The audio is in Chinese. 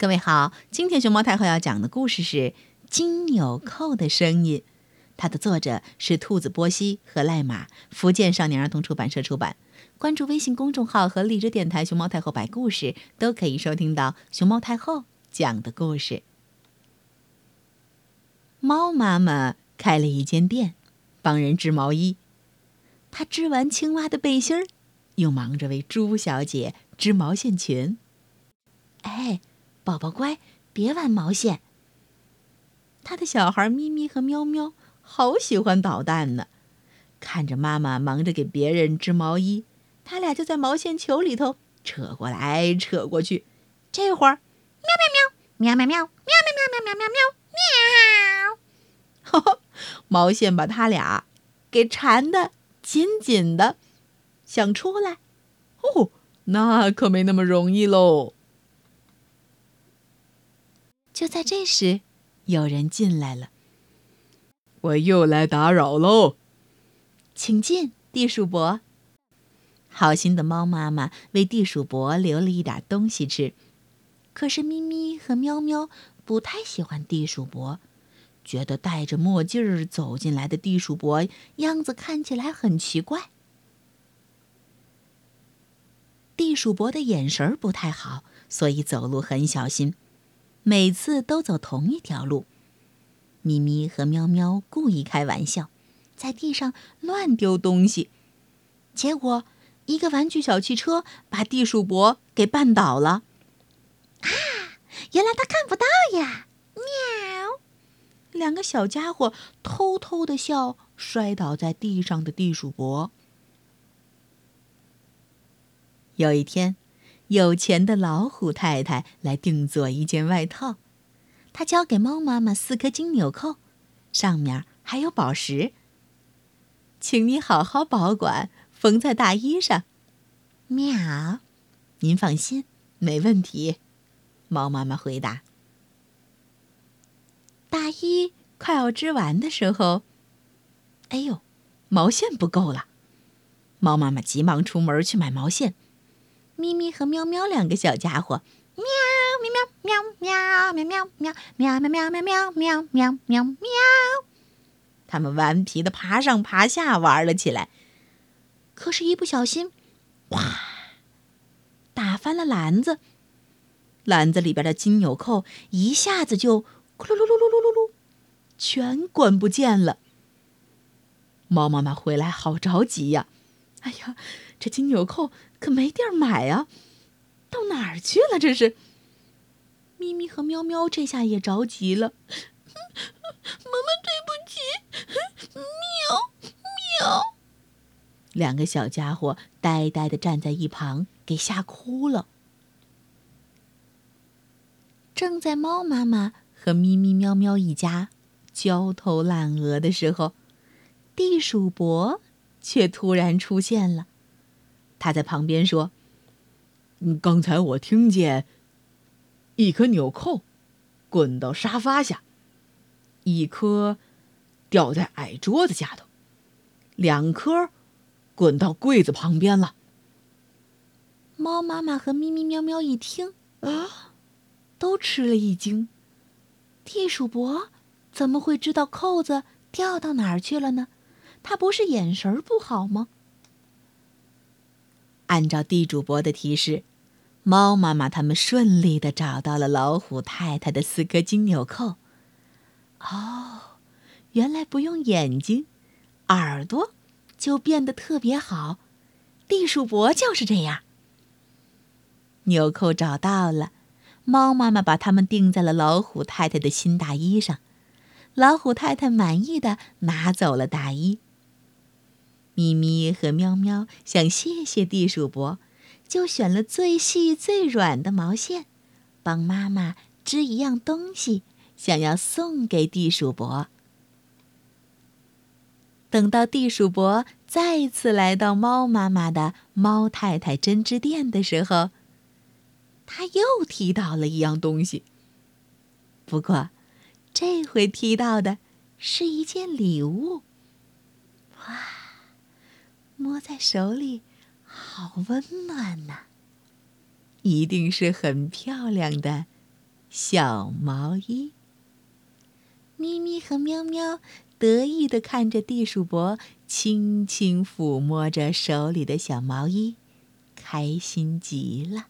各位好，今天熊猫太后要讲的故事是《金纽扣的声音》，它的作者是兔子波西和赖马，福建少年儿童出版社出版。关注微信公众号和荔枝电台“熊猫太后摆故事”，都可以收听到熊猫太后讲的故事。猫妈妈开了一间店，帮人织毛衣。她织完青蛙的背心儿，又忙着为猪小姐织毛线裙。哎。宝宝乖别玩毛线。他的小孩咪咪和喵喵好喜欢捣蛋呢。看着妈妈忙着给别人织毛衣他俩就在毛线球里头扯过来扯过去。这会儿喵喵喵喵喵喵喵喵喵喵喵喵喵。喵喵哈哈 毛线把他俩给缠得紧紧的想出来。哦那可没那么容易喽。就在这时，有人进来了。我又来打扰喽，请进，地鼠伯。好心的猫妈妈为地鼠伯留了一点东西吃，可是咪咪和喵喵不太喜欢地鼠伯，觉得戴着墨镜儿走进来的地鼠伯样子看起来很奇怪。地鼠伯的眼神不太好，所以走路很小心。每次都走同一条路，咪咪和喵喵故意开玩笑，在地上乱丢东西，结果一个玩具小汽车把地鼠伯给绊倒了。啊！原来他看不到呀！喵！两个小家伙偷偷的笑，摔倒在地上的地鼠伯。有一天。有钱的老虎太太来定做一件外套，她交给猫妈妈四颗金纽扣，上面还有宝石。请你好好保管，缝在大衣上。喵，您放心，没问题。猫妈妈回答。大衣快要织完的时候，哎呦，毛线不够了。猫妈妈急忙出门去买毛线。咪咪和喵喵两个小家伙，喵喵喵喵喵喵喵喵喵喵喵喵喵喵喵喵，他们顽皮的爬上爬下玩了起来。可是，一不小心，哇，打翻了篮子，篮子里边的金纽扣一下子就咕噜噜噜噜噜噜噜，全滚不见了。猫妈妈回来好着急呀！哎呀，这金纽扣可没地儿买啊，到哪儿去了？这是。咪咪和喵喵这下也着急了。妈妈，对不起。喵喵。两个小家伙呆呆的站在一旁，给吓哭了。正在猫妈妈和咪咪喵喵一家焦头烂额的时候，地鼠伯。却突然出现了，他在旁边说：“刚才我听见一颗纽扣滚到沙发下，一颗掉在矮桌子下头，两颗滚到柜子旁边了。”猫妈妈和咪咪喵喵一听啊，都吃了一惊。地鼠伯怎么会知道扣子掉到哪儿去了呢？他不是眼神不好吗？按照地主伯的提示，猫妈妈他们顺利的找到了老虎太太的四颗金纽扣。哦，原来不用眼睛，耳朵就变得特别好。地鼠伯就是这样。纽扣找到了，猫妈妈把它们钉在了老虎太太的新大衣上。老虎太太满意的拿走了大衣。咪咪和喵喵想谢谢地鼠伯，就选了最细最软的毛线，帮妈妈织一样东西，想要送给地鼠伯。等到地鼠伯再次来到猫妈妈的猫太太针织店的时候，他又提到了一样东西。不过，这回提到的是一件礼物。哇！摸在手里，好温暖呐！一定是很漂亮的小毛衣。咪咪和喵喵得意地看着地鼠伯，轻轻抚摸着手里的小毛衣，开心极了。